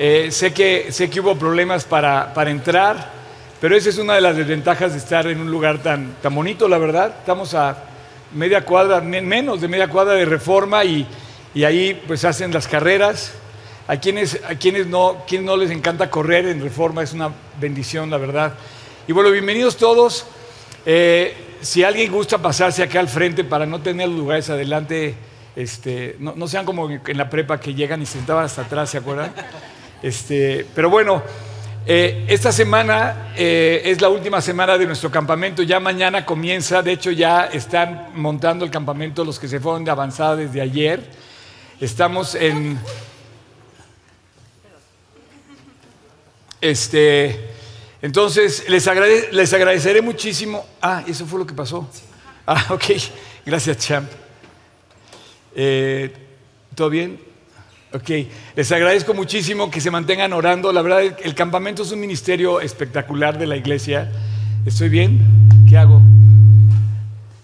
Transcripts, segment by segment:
Eh, sé, que, sé que hubo problemas para, para entrar, pero esa es una de las desventajas de estar en un lugar tan, tan bonito, la verdad. Estamos a media cuadra, menos de media cuadra de reforma y, y ahí pues hacen las carreras. A quienes, a quienes, no, quienes no les encanta correr en reforma es una bendición, la verdad. Y bueno, bienvenidos todos. Eh, si alguien gusta pasarse acá al frente para no tener lugares adelante, este, no, no, sean como en la prepa que llegan y se sentaban hasta atrás, ¿se acuerdan? Este, pero bueno, eh, esta semana eh, es la última semana de nuestro campamento, ya mañana comienza, de hecho ya están montando el campamento los que se fueron de avanzada desde ayer. Estamos en... Este, entonces, les, les agradeceré muchísimo. Ah, eso fue lo que pasó. Ah, ok. Gracias, Champ. Eh, ¿Todo bien? Ok, les agradezco muchísimo que se mantengan orando. La verdad, el campamento es un ministerio espectacular de la iglesia. ¿Estoy bien? ¿Qué hago?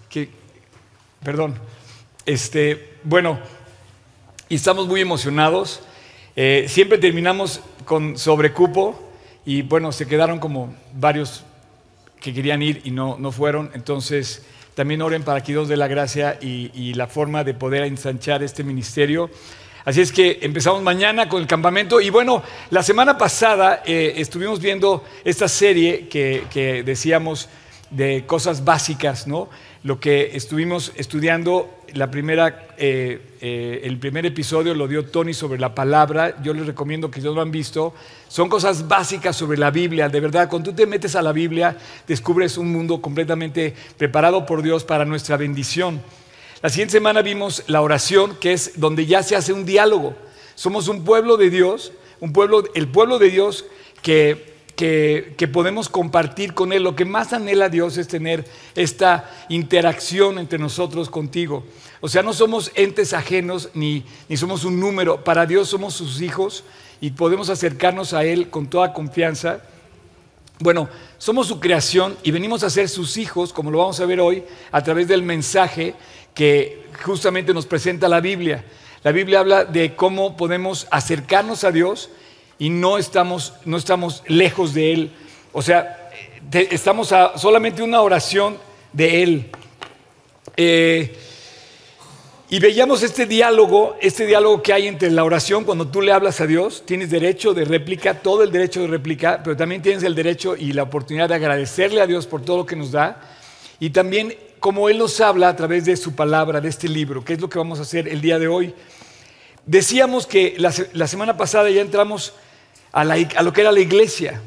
¿Qué? Perdón. Este, bueno, y estamos muy emocionados. Eh, siempre terminamos con sobrecupo y bueno, se quedaron como varios que querían ir y no, no fueron. Entonces, también oren para que Dios dé la gracia y, y la forma de poder ensanchar este ministerio. Así es que empezamos mañana con el campamento y bueno, la semana pasada eh, estuvimos viendo esta serie que, decíamos de cosas básicas, ¿no? Lo que estuvimos estudiando, la primera, eh, eh, el primer episodio lo dio Tony sobre la palabra, yo les recomiendo que no lo han visto, son cosas básicas sobre la Biblia, de verdad, cuando tú te metes a la Biblia, descubres un mundo completamente preparado por Dios para nuestra bendición. La siguiente semana vimos la oración, que es donde ya se hace un diálogo. Somos un pueblo de Dios, un pueblo, el pueblo de Dios que, que, podemos compartir con Él. Lo que más anhela Dios es tener esta interacción entre nosotros contigo. O sea, no somos entes ajenos ni, ni somos un número. Para Dios somos sus hijos y podemos acercarnos a Él con toda confianza. Bueno, somos su creación y venimos a ser sus hijos, como lo vamos a ver hoy, a través del mensaje que justamente nos presenta la Biblia. La Biblia habla de cómo podemos acercarnos a Dios y no estamos, no estamos lejos de Él. O sea, estamos a solamente una oración de Él. Eh, y veíamos este diálogo, este diálogo que hay entre la oración cuando tú le hablas a Dios, tienes derecho de réplica, todo el derecho de réplica, pero también tienes el derecho y la oportunidad de agradecerle a Dios por todo lo que nos da. Y también como Él nos habla a través de su palabra, de este libro, que es lo que vamos a hacer el día de hoy. Decíamos que la, semana pasada ya entramos a, lo que era la iglesia.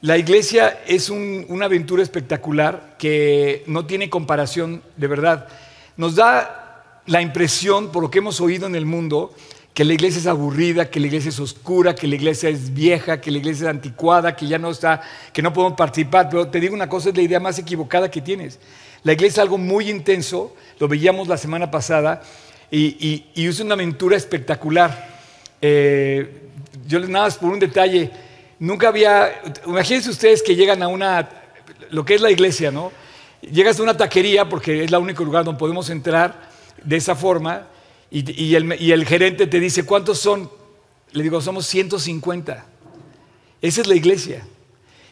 La iglesia es una aventura espectacular que no tiene comparación de verdad. Nos da la impresión, por lo que hemos oído en el mundo, que la iglesia es aburrida, que la iglesia es oscura, que la iglesia es vieja, que la iglesia es anticuada, que ya no está, que no podemos participar. Pero te digo una cosa, es la idea más equivocada que tienes. La iglesia es algo muy intenso, lo veíamos la semana pasada, y, es una aventura espectacular. Eh, yo les nada más por un detalle, nunca había, imagínense ustedes que llegan a una, lo que es la iglesia, ¿no? Llegas a una taquería, porque es el único lugar donde podemos entrar de esa forma, y, el, y el gerente te dice, ¿cuántos son? Le digo, somos 150. Esa es la iglesia.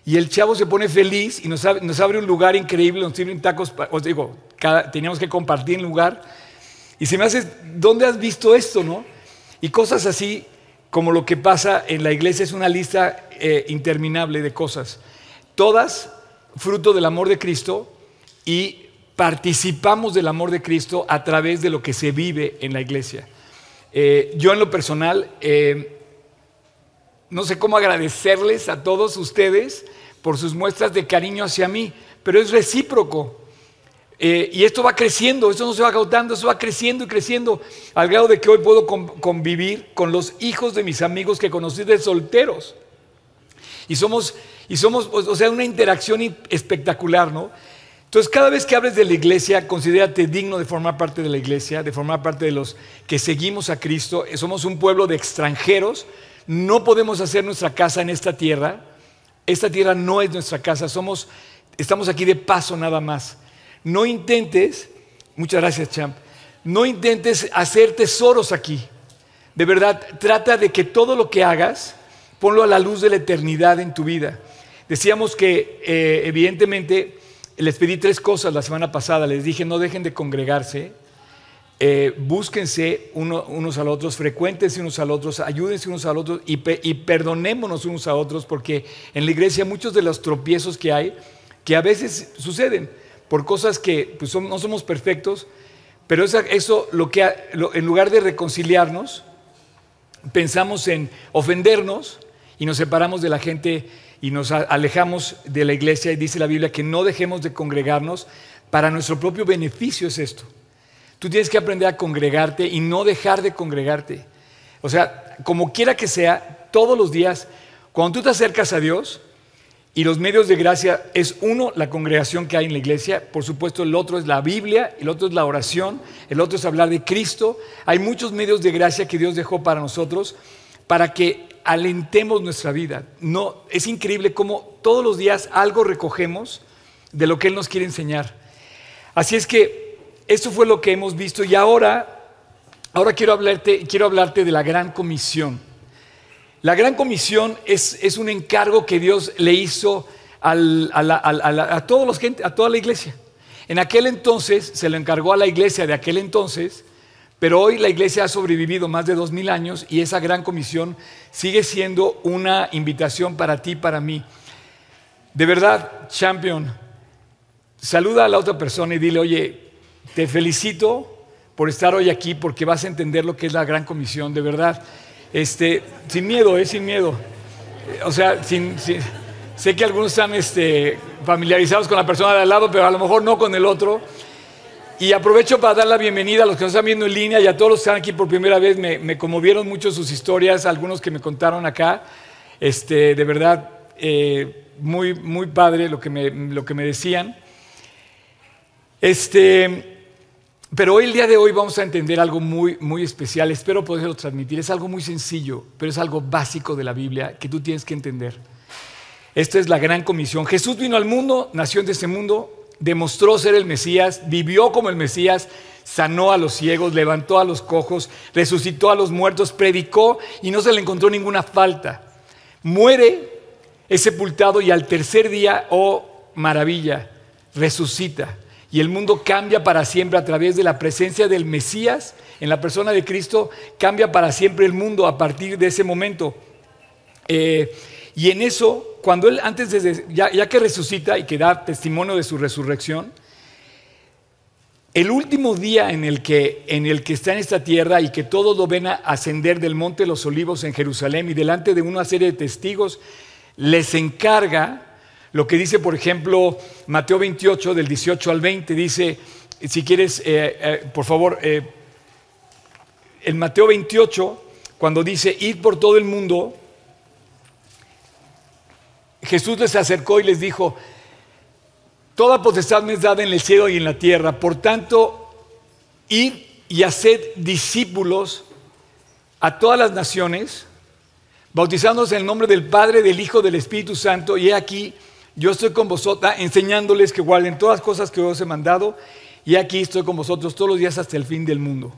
Y el chavo se pone feliz y nos abre, un lugar increíble, nos sirven tacos, os digo, teníamos que compartir el lugar. Y se me hace, ¿dónde has visto esto, no? Y cosas así, como lo que pasa en la iglesia, es una lista eh, interminable de cosas. Todas fruto del amor de Cristo y participamos del amor de Cristo a través de lo que se vive en la iglesia. Eh, yo en lo personal, eh, no sé cómo agradecerles a todos ustedes por sus muestras de cariño hacia mí, pero es recíproco. Eh, y esto va creciendo, esto no se va agotando, esto va creciendo y creciendo, al grado de que hoy puedo convivir con los hijos de mis amigos que conocí de solteros. Y somos, y somos, o sea, una interacción espectacular, ¿no? Entonces, cada vez que hables de la iglesia, considérate digno de formar parte de la iglesia, de formar parte de los que seguimos a Cristo. Somos un pueblo de extranjeros, no podemos hacer nuestra casa en esta tierra, esta tierra no es nuestra casa, somos, estamos aquí de paso nada más. No intentes, muchas gracias Champ, no intentes hacer tesoros aquí. De verdad, trata de que todo lo que hagas ponlo a la luz de la eternidad en tu vida. Decíamos que eh, evidentemente les pedí tres cosas la semana pasada, les dije no dejen de congregarse, eh, búsquense unos a los otros, frecuéntense unos a los otros, ayúdense unos a los otros y, perdonémonos unos a otros, porque en la iglesia muchos de los tropiezos que hay, que a veces suceden por cosas que pues, no somos perfectos, pero eso, lo que en lugar de reconciliarnos, pensamos en ofendernos y nos separamos de la gente y nos alejamos de la iglesia y dice la Biblia que no dejemos de congregarnos para nuestro propio beneficio es esto. Tú tienes que aprender a congregarte y no dejar de congregarte. O sea, como quiera que sea, todos los días, cuando tú te acercas a Dios, y los medios de gracia es uno, la congregación que hay en la iglesia, por supuesto el otro es la Biblia, el otro es la oración, el otro es hablar de Cristo. Hay muchos medios de gracia que Dios dejó para nosotros para que alentemos nuestra vida. No, es increíble cómo todos los días algo recogemos de lo que Él nos quiere enseñar. Así es que esto fue lo que hemos visto y ahora, ahora quiero, hablarte, quiero hablarte de la gran comisión. La gran comisión es, es un encargo que Dios le hizo a, todos los gente, a toda la iglesia. En aquel entonces se lo encargó a la iglesia de aquel entonces, pero hoy la iglesia ha sobrevivido más de dos mil años y esa gran comisión sigue siendo una invitación para ti, para mí. De verdad, champion, saluda a la otra persona y dile, oye, te felicito por estar hoy aquí porque vas a entender lo que es la gran comisión, de verdad. Este, sin miedo, eh, sin miedo. O sea, sé que algunos están este, familiarizados con la persona de al lado, pero a lo mejor no con el otro. Y aprovecho para dar la bienvenida a los que nos están viendo en línea y a todos los que están aquí por primera vez. Me, conmovieron mucho sus historias, algunos que me contaron acá. Este, de verdad, eh, muy, muy padre lo que me, lo que me decían. Este, pero hoy, el día de hoy, vamos a entender algo muy, muy especial. Espero poderlo transmitir. Es algo muy sencillo, pero es algo básico de la Biblia que tú tienes que entender. Esta es la gran comisión. Jesús vino al mundo, nació en este mundo, demostró ser el Mesías, vivió como el Mesías, sanó a los ciegos, levantó a los cojos, resucitó a los muertos, predicó y no se le encontró ninguna falta. Muere, es sepultado y al tercer día, oh maravilla, resucita y el mundo cambia para siempre a través de la presencia del Mesías en la persona de Cristo, cambia para siempre el mundo a partir de ese momento. Eh, y en eso, cuando Él, antes de, ya, que resucita y que da testimonio de su resurrección, el último día en el, que, en el que está en esta tierra y que todos lo ven a ascender del monte de los olivos en Jerusalén y delante de una serie de testigos, les encarga lo que dice, por ejemplo, Mateo 28, del 18 al 20, dice, si quieres, eh, eh, por favor, eh, en Mateo 28, cuando dice, id por todo el mundo, Jesús les acercó y les dijo, toda potestad me es dada en el cielo y en la tierra, por tanto, id y haced discípulos a todas las naciones, bautizándose en el nombre del Padre, del Hijo, del Espíritu Santo, y he aquí, yo estoy con vosotros enseñándoles que guarden todas las cosas que os he mandado y aquí estoy con vosotros todos los días hasta el fin del mundo.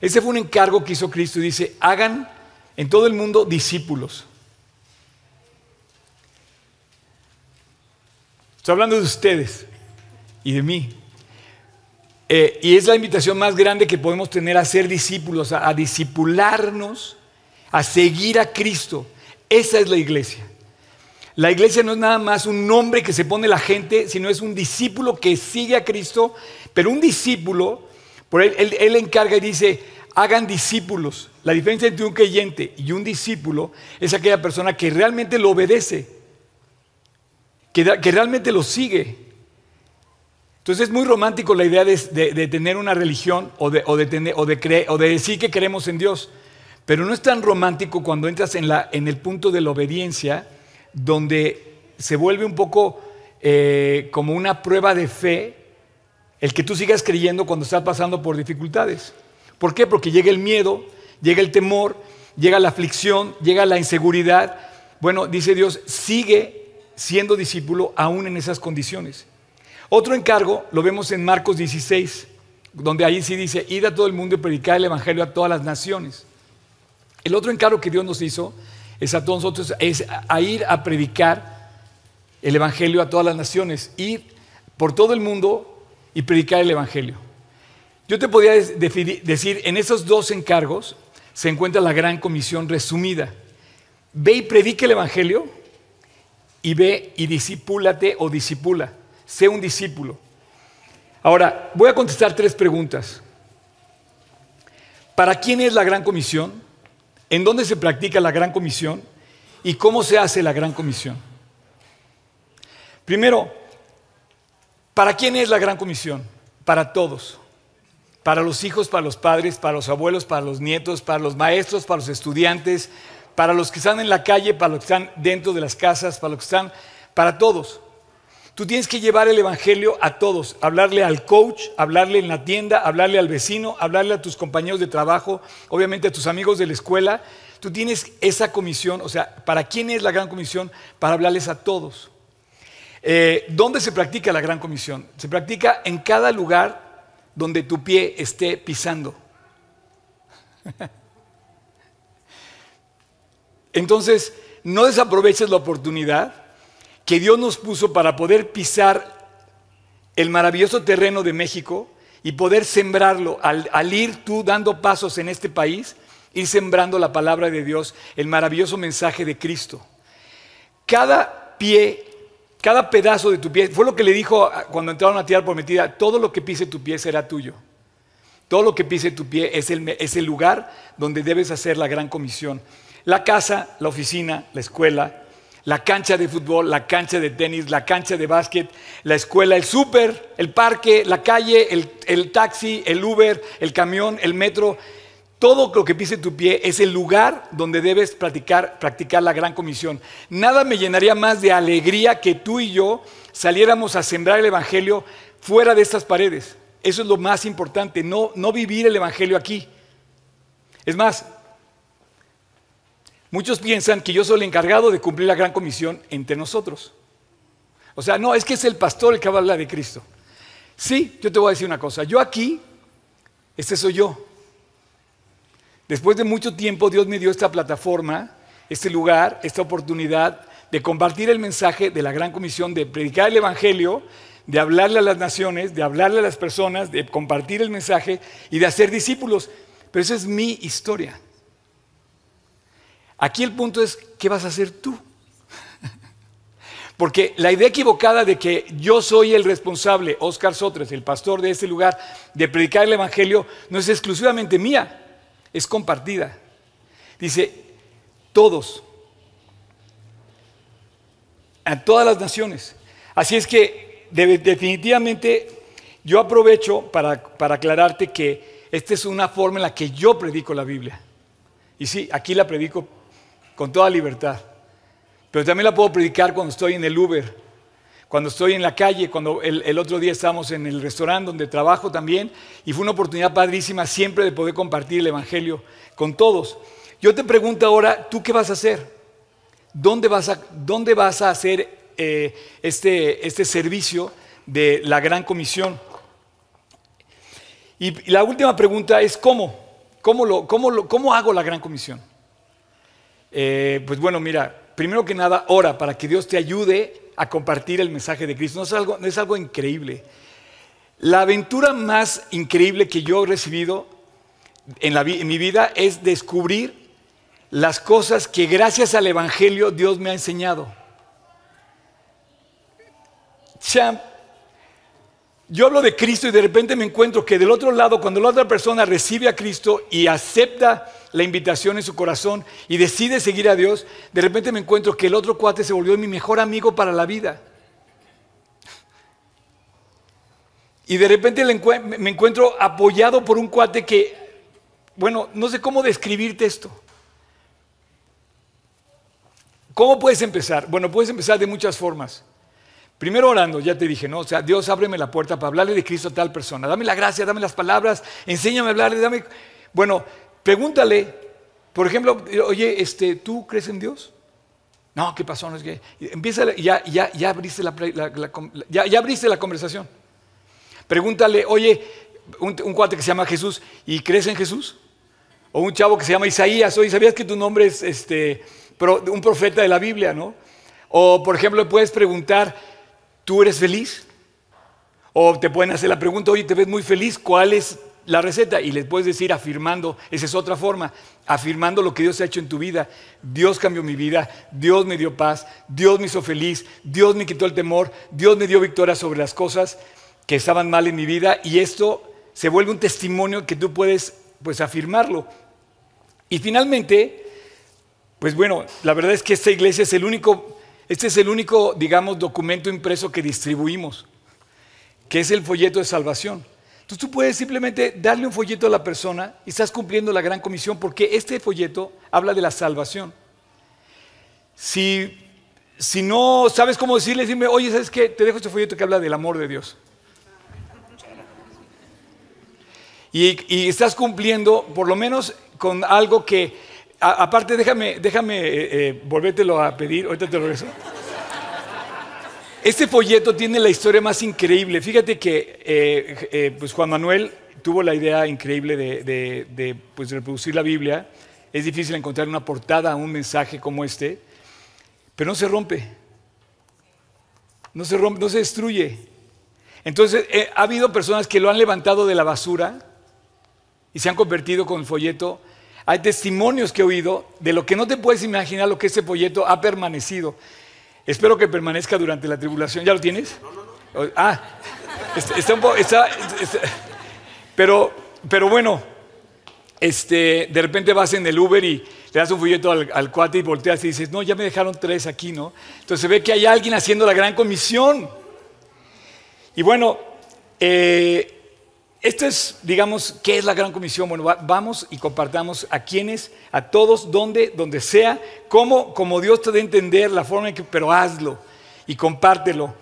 Ese fue un encargo que hizo Cristo y dice, hagan en todo el mundo discípulos. Estoy hablando de ustedes y de mí. Eh, y es la invitación más grande que podemos tener a ser discípulos, a, a discipularnos, a seguir a Cristo. Esa es la iglesia. La iglesia no es nada más un nombre que se pone la gente, sino es un discípulo que sigue a Cristo, pero un discípulo, por él, él, encarga y dice, hagan discípulos. La diferencia entre un creyente y un discípulo es aquella persona que realmente lo obedece, que, realmente lo sigue. Entonces es muy romántico la idea de, tener una religión o de, tener, o, o de decir que creemos en Dios, pero no es tan romántico cuando entras en, la, en el punto de la obediencia donde se vuelve un poco eh, como una prueba de fe el que tú sigas creyendo cuando estás pasando por dificultades. ¿Por qué? Porque llega el miedo, llega el temor, llega la aflicción, llega la inseguridad. Bueno, dice Dios, sigue siendo discípulo aún en esas condiciones. Otro encargo lo vemos en Marcos 16, donde ahí sí dice, id a todo el mundo y predicar el Evangelio a todas las naciones. El otro encargo que Dios nos hizo es a todos nosotros, es a ir a predicar el Evangelio a todas las naciones, ir por todo el mundo y predicar el Evangelio. Yo te podría decir, en esos dos encargos se encuentra la gran comisión resumida. Ve y predica el Evangelio y ve y disipúlate o disipula. Sé un discípulo. Ahora, voy a contestar tres preguntas. ¿Para quién es la gran comisión? ¿En dónde se practica la gran comisión? ¿Y cómo se hace la gran comisión? Primero, ¿para quién es la gran comisión? Para todos. Para los hijos, para los padres, para los abuelos, para los nietos, para los maestros, para los estudiantes, para los que están en la calle, para los que están dentro de las casas, para los que están, para todos. Tú tienes que llevar el Evangelio a todos, hablarle al coach, hablarle en la tienda, hablarle al vecino, hablarle a tus compañeros de trabajo, obviamente a tus amigos de la escuela. Tú tienes esa comisión, o sea, ¿para quién es la gran comisión? Para hablarles a todos. Eh, ¿Dónde se practica la gran comisión? Se practica en cada lugar donde tu pie esté pisando. Entonces, no desaproveches la oportunidad que Dios nos puso para poder pisar el maravilloso terreno de México y poder sembrarlo al, ir tú dando pasos en este país, ir sembrando la palabra de Dios, el maravilloso mensaje de Cristo. Cada pie, cada pedazo de tu pie, fue lo que le dijo cuando entraron a tierra prometida, todo lo que pise tu pie será tuyo. Todo lo que pise tu pie es el, es el lugar donde debes hacer la gran comisión. La casa, la oficina, la escuela, la cancha de fútbol, la cancha de tenis, la cancha de básquet, la escuela, el súper, el parque, la calle, el, taxi, el Uber, el camión, el metro. Todo lo que pise tu pie es el lugar donde debes practicar, practicar la gran comisión. Nada me llenaría más de alegría que tú y yo saliéramos a sembrar el Evangelio fuera de estas paredes. Eso es lo más importante, no, no vivir el Evangelio aquí. Es más, Muchos piensan que yo soy el encargado de cumplir la gran comisión entre nosotros. O sea, no, es que es el pastor el que habla de Cristo. Sí, yo te voy a decir una cosa. Yo aquí, este soy yo. Después de mucho tiempo Dios me dio esta plataforma, este lugar, esta oportunidad de compartir el mensaje de la gran comisión, de predicar el Evangelio, de hablarle a las naciones, de hablarle a las personas, de compartir el mensaje y de hacer discípulos. Pero esa es mi historia. Aquí el punto es, ¿qué vas a hacer tú? Porque la idea equivocada de que yo soy el responsable, Oscar Sotres, el pastor de este lugar, de predicar el Evangelio, no es exclusivamente mía, es compartida. Dice, todos, a todas las naciones. Así es que definitivamente yo aprovecho para, para aclararte que esta es una forma en la que yo predico la Biblia. Y sí, aquí la predico con toda libertad. Pero también la puedo predicar cuando estoy en el Uber, cuando estoy en la calle, cuando el, otro día estábamos en el restaurante donde trabajo también, y fue una oportunidad padrísima siempre de poder compartir el Evangelio con todos. Yo te pregunto ahora, ¿tú qué vas a hacer? ¿Dónde vas a, dónde vas a hacer eh, este, este servicio de la gran comisión? Y, la última pregunta es, ¿cómo? ¿Cómo, lo, cómo, ¿Cómo hago la gran comisión? Eh, pues bueno, mira, primero que nada, ora para que Dios te ayude a compartir el mensaje de Cristo. No es algo, no es algo increíble. La aventura más increíble que yo he recibido en, en mi vida es descubrir las cosas que gracias al Evangelio Dios me ha enseñado. Champ, yo hablo de Cristo y de repente me encuentro que del otro lado, cuando la otra persona recibe a Cristo y acepta la invitación en su corazón y decide seguir a Dios, de repente me encuentro que el otro cuate se volvió mi mejor amigo para la vida. Y de repente me encuentro apoyado por un cuate que, bueno, no sé cómo describirte esto. ¿Cómo puedes empezar? Bueno, puedes empezar de muchas formas. Primero orando, ya te dije, ¿no? O sea, Dios ábreme la puerta para hablarle de Cristo a tal persona. Dame la gracia, dame las palabras, enséñame a hablarle, dame... Bueno, pregúntale, por ejemplo, oye, este, ¿tú crees en Dios? No, ¿qué pasó? No es que... Empieza, ya, ya, ya, abriste la, ya, ya, abriste la conversación. Pregúntale, oye, un, cuate que se llama Jesús, ¿y crees en Jesús? O un chavo que se llama Isaías, oye, ¿sabías que tu nombre es, este, un profeta de la Biblia, ¿no? O, por ejemplo, puedes preguntar, ¿tú eres feliz? O te pueden hacer la pregunta, oye, te ves muy feliz, ¿cuál es la receta? Y les puedes decir afirmando, esa es otra forma, afirmando lo que Dios ha hecho en tu vida. Dios cambió mi vida, Dios me dio paz, Dios me hizo feliz, Dios me quitó el temor, Dios me dio victoria sobre las cosas que estaban mal en mi vida y esto se vuelve un testimonio que tú puedes pues afirmarlo. Y finalmente, pues bueno, la verdad es que esta iglesia es el único, este es el único, digamos, documento impreso que distribuimos, que es el folleto de salvación. Entonces tú puedes simplemente darle un folleto a la persona y estás cumpliendo la gran comisión porque este folleto habla de la salvación. Si, si no sabes cómo decirle, dime, oye, ¿sabes qué? Te dejo este folleto que habla del amor de Dios. Y, estás cumpliendo por lo menos con algo que, aparte déjame, déjame eh, eh, volvértelo a pedir, ahorita te lo regreso. Este folleto tiene la historia más increíble. Fíjate que eh, pues Juan Manuel tuvo la idea increíble de, pues, reproducir la Biblia. Es difícil encontrar una portada un mensaje como este, pero no se rompe. No se rompe, no se destruye. Entonces, ha habido personas que lo han levantado de la basura y se han convertido con el folleto. Hay testimonios que he oído de lo que no te puedes imaginar lo que ese folleto ha permanecido. Espero que permanezca durante la tribulación. ¿Ya lo tienes? No, no, no. Ah, está, un poco, pero, pero bueno, este, de repente vas en el Uber y le das un folleto al, cuate y volteas y dices, no, ya me dejaron tres aquí, ¿no? Entonces se ve que hay alguien haciendo la gran comisión. Y bueno, eh, esto es, digamos, ¿qué es la gran comisión? Bueno, vamos y compartamos a quienes, a todos, donde, donde sea, como, como Dios te dé a entender la forma en que, pero hazlo y compártelo.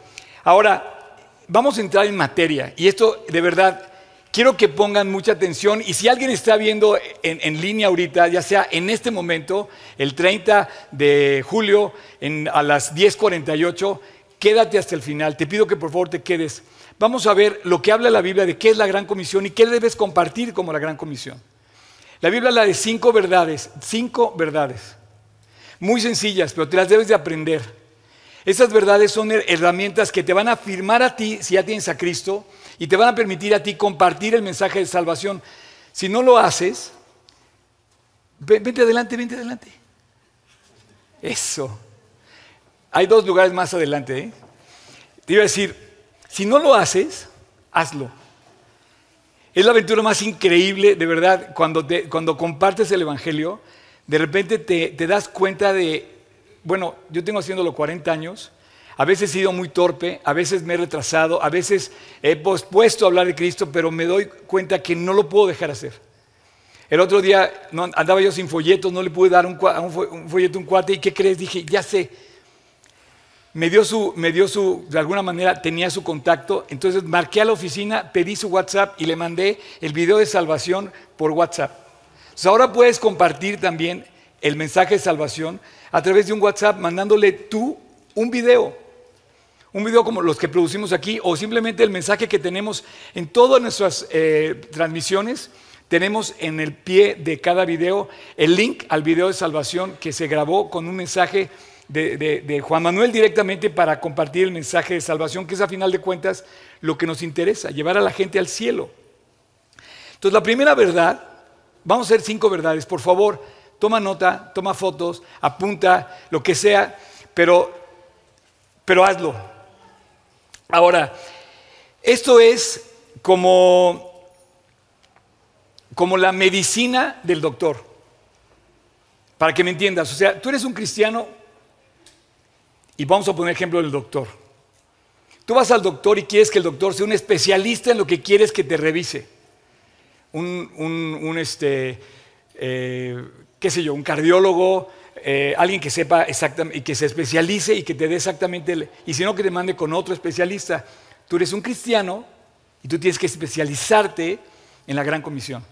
Ahora, vamos a entrar en materia y esto de verdad quiero que pongan mucha atención y si alguien está viendo en, línea ahorita, ya sea en este momento, el 30 de julio a las 10.48, quédate hasta el final. Te pido que por favor te quedes vamos a ver lo que habla la Biblia de qué es la gran comisión y qué debes compartir como la gran comisión. La Biblia habla de cinco verdades, cinco verdades, muy sencillas, pero te las debes de aprender. Esas verdades son herramientas que te van a afirmar a ti si ya tienes a Cristo y te van a permitir a ti compartir el mensaje de salvación. Si no lo haces, vente adelante, vente adelante. Eso. Hay dos lugares más adelante. ¿eh? Te iba a decir, si no lo haces, hazlo. Es la aventura más increíble, de verdad, cuando, cuando compartes el Evangelio, de repente te, te das cuenta de, bueno, yo tengo haciéndolo 40 años, a veces he sido muy torpe, a veces me he retrasado, a veces he pospuesto a hablar de Cristo, pero me doy cuenta que no lo puedo dejar hacer. El otro día andaba yo sin folletos, no le pude dar un, folleto a un cuate y ¿qué crees? Dije, ya sé, me dio su, me dio su, de alguna manera tenía su contacto, entonces marqué a la oficina, pedí su WhatsApp y le mandé el video de salvación por WhatsApp. Entonces ahora puedes compartir también el mensaje de salvación a través de un WhatsApp mandándole tú un video. Un video como los que producimos aquí o simplemente el mensaje que tenemos en todas nuestras eh, transmisiones. Tenemos en el pie de cada video el link al video de salvación que se grabó con un mensaje de, Juan Manuel directamente para compartir el mensaje de salvación, que es a final de cuentas lo que nos interesa, llevar a la gente al cielo. Entonces, la primera verdad, vamos a hacer cinco verdades, por favor, toma nota, toma fotos, apunta, lo que sea, pero, pero hazlo. Ahora, esto es como, como la medicina del doctor. Para que me entiendas, o sea, tú eres un cristiano y vamos a poner ejemplo del doctor. Tú vas al doctor y quieres que el doctor sea un especialista en lo que quieres que te revise. Un, este, eh, qué sé yo, un cardiólogo, eh, alguien que sepa exactamente y que se especialice y que te dé exactamente, y si no que te mande con otro especialista. Tú eres un cristiano y tú tienes que especializarte en la gran comisión.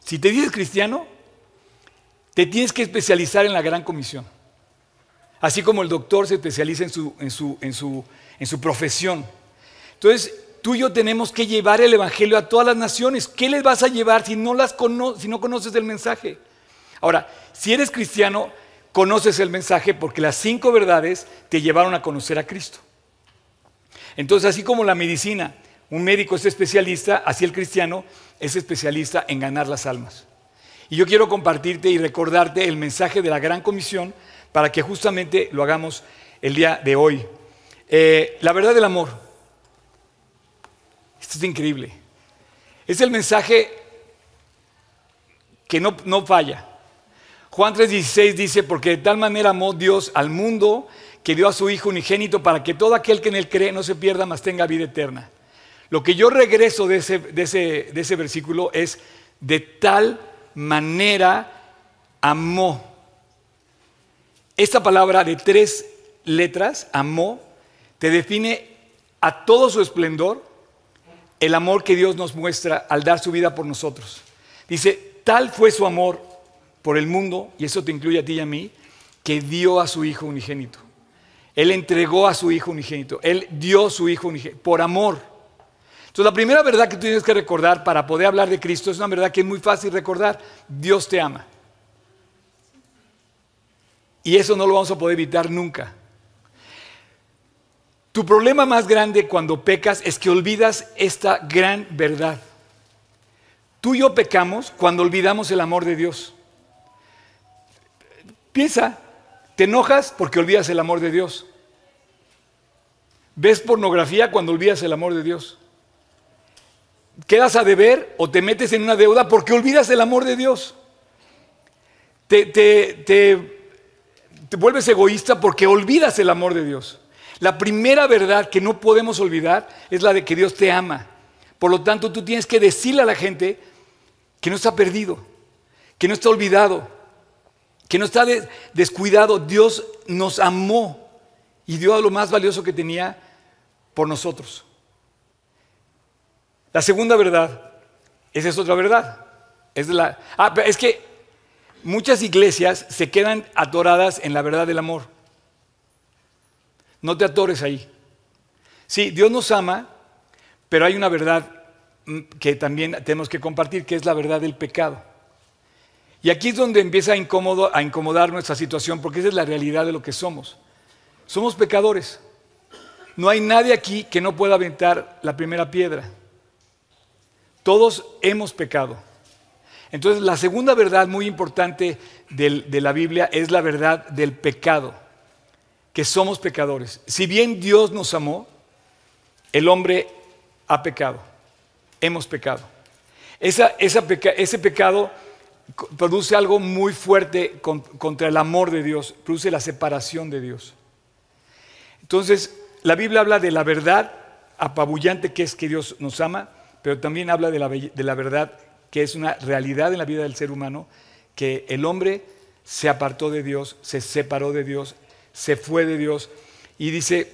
Si te dices cristiano, te tienes que especializar en la gran comisión. Así como el doctor se especializa en su, en su, en su, en su profesión. Entonces, tú y yo tenemos que llevar el Evangelio a todas las naciones. ¿Qué les vas a llevar si no, las si no conoces el mensaje? Ahora, si eres cristiano, conoces el mensaje porque las cinco verdades te llevaron a conocer a Cristo. Entonces, así como la medicina, un médico es especialista, así el cristiano es especialista en ganar las almas. Y yo quiero compartirte y recordarte el mensaje de la Gran Comisión para que justamente lo hagamos el día de hoy. Eh, la verdad del amor. Esto es increíble. Es el mensaje que no, no falla. Juan 3:16 dice, porque de tal manera amó Dios al mundo que dio a su Hijo unigénito para que todo aquel que en él cree no se pierda, mas tenga vida eterna. Lo que yo regreso de ese, de ese, de ese versículo es, de tal manera amó. Esta palabra de tres letras, amó, te define a todo su esplendor el amor que Dios nos muestra al dar su vida por nosotros. Dice, tal fue su amor por el mundo, y eso te incluye a ti y a mí, que dio a su Hijo unigénito. Él entregó a su Hijo unigénito. Él dio su Hijo unigénito por amor. Entonces la primera verdad que tú tienes que recordar para poder hablar de Cristo es una verdad que es muy fácil recordar. Dios te ama. Y eso no lo vamos a poder evitar nunca. Tu problema más grande cuando pecas es que olvidas esta gran verdad. Tú y yo pecamos cuando olvidamos el amor de Dios. Piensa, te enojas porque olvidas el amor de Dios. Ves pornografía cuando olvidas el amor de Dios. Quedas a deber o te metes en una deuda porque olvidas el amor de Dios. Te, te vuelves egoísta porque olvidas el amor de Dios. La primera verdad que no podemos olvidar es la de que Dios te ama. Por lo tanto, tú tienes que decirle a la gente que no está perdido, que no está olvidado, que no está descuidado. Dios nos amó y dio lo más valioso que tenía por nosotros. La segunda verdad, esa es otra verdad. Es, la, ah, es que muchas iglesias se quedan atoradas en la verdad del amor. No te atores ahí. Sí, Dios nos ama, pero hay una verdad mm, que también tenemos que compartir, que es la verdad del pecado. Y aquí es donde empieza a, incómodo, a incomodar nuestra situación, porque esa es la realidad de lo que somos. Somos pecadores. No hay nadie aquí que no pueda aventar la primera piedra. Todos hemos pecado. Entonces, la segunda verdad muy importante de la Biblia es la verdad del pecado que somos pecadores. Si bien Dios nos amó, el hombre ha pecado, hemos pecado. ese pecado produce algo muy fuerte contra el amor de Dios, produce la separación de Dios. Entonces, la Biblia habla de la verdad apabullante que es que Dios nos ama, pero también habla de la, de la verdad que es una realidad en la vida del ser humano, que el hombre se apartó de Dios, se separó de Dios, se fue de Dios. Y dice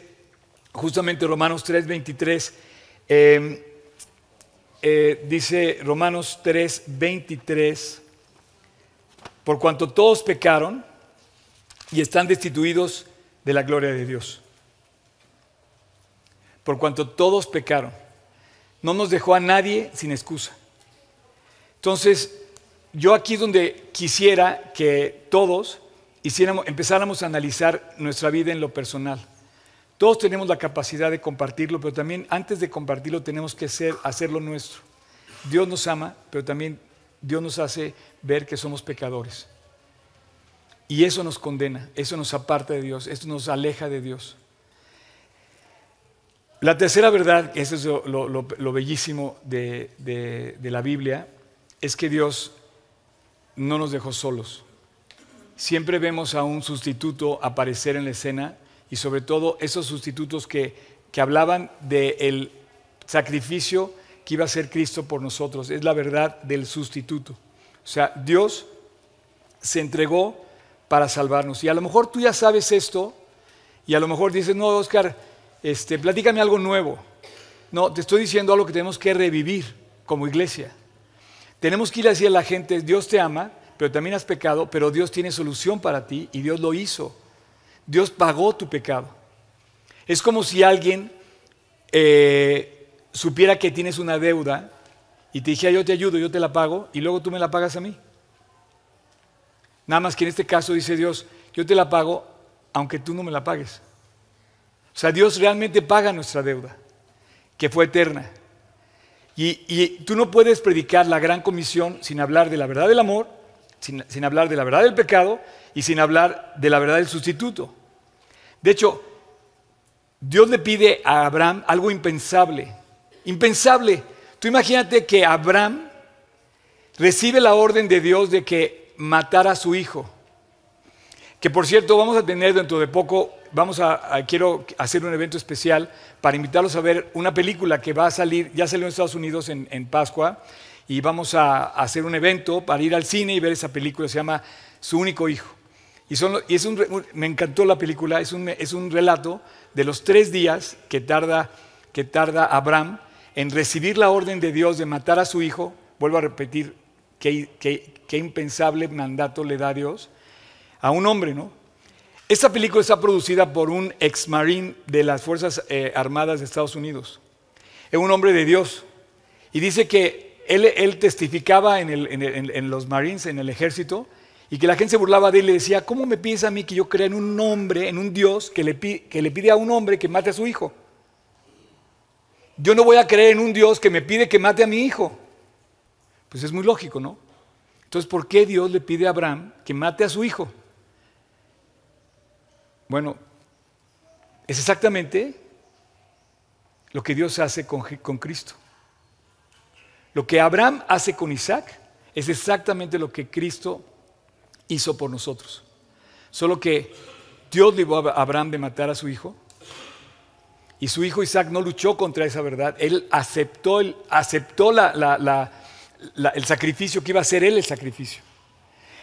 justamente Romanos 3:23, em, eh, dice Romanos 3:23, por cuanto todos pecaron y están destituidos de la gloria de Dios. Por cuanto todos pecaron, no nos dejó a nadie sin excusa. Entonces, yo aquí donde quisiera que todos empezáramos a analizar nuestra vida en lo personal. Todos tenemos la capacidad de compartirlo, pero también antes de compartirlo tenemos que hacerlo nuestro. Dios nos ama, pero también Dios nos hace ver que somos pecadores. Y eso nos condena, eso nos aparta de Dios, eso nos aleja de Dios. La tercera verdad, que eso es lo, bellísimo de la Biblia, es que Dios no nos dejó solos siempre vemos a un sustituto aparecer en la escena y sobre todo esos sustitutos que, que hablaban del sacrificio que iba a ser Cristo por nosotros. Es la verdad del sustituto. O sea, Dios se entregó para salvarnos. Y a lo mejor tú ya sabes esto y a lo mejor dices, no, Oscar, este, platícame algo nuevo. No, te estoy diciendo algo que tenemos que revivir como iglesia. Tenemos que ir a decir a la gente, Dios te ama, pero también has pecado, pero Dios tiene solución para ti y Dios lo hizo. Dios pagó tu pecado. Es como si alguien eh, supiera que tienes una deuda y te dijera yo te ayudo, yo te la pago y luego tú me la pagas a mí. Nada más que en este caso dice Dios, yo te la pago aunque tú no me la pagues. O sea, Dios realmente paga nuestra deuda, que fue eterna. Y, tú no puedes predicar la gran comisión sin hablar de la verdad del amor, sin, hablar de la verdad del pecado y sin hablar de la verdad del sustituto. De hecho, Dios le pide a Abraham algo impensable. Impensable. Tú imagínate que Abraham recibe la orden de Dios de que matara a su hijo. Que por cierto, vamos a tener dentro de poco, vamos a, quiero hacer un evento especial para invitarlos a ver una película que va a salir, ya salió en Estados Unidos en, Pascua, y vamos a, hacer un evento para ir al cine y ver esa película, se llama Su único hijo. Y, es un, me encantó la película, es un, es un relato de los tres días que tarda, que tarda Abraham en recibir la orden de Dios de matar a su hijo, vuelvo a repetir, qué, qué impensable mandato le da Dios, a un hombre, ¿no? Esta película está producida por un ex marine de las Fuerzas eh, Armadas de Estados Unidos. Es un hombre de Dios. Y dice que él, testificaba en, los Marines, en el ejército, y que la gente se burlaba de él y le decía, ¿cómo me pides a mí que yo crea en un hombre, en un Dios que le, que le pide a un hombre que mate a su hijo? Yo no voy a creer en un Dios que me pide que mate a mi hijo. Pues es muy lógico, ¿no? Entonces, ¿por qué Dios le pide a Abraham que mate a su hijo? Bueno, es exactamente lo que Dios hace con, Cristo. Lo que Abraham hace con Isaac es exactamente lo que Cristo hizo por nosotros. Solo que Dios libró a Abraham de matar a su hijo y su hijo Isaac no luchó contra esa verdad. Él aceptó, aceptó el sacrificio que iba a ser él el sacrificio.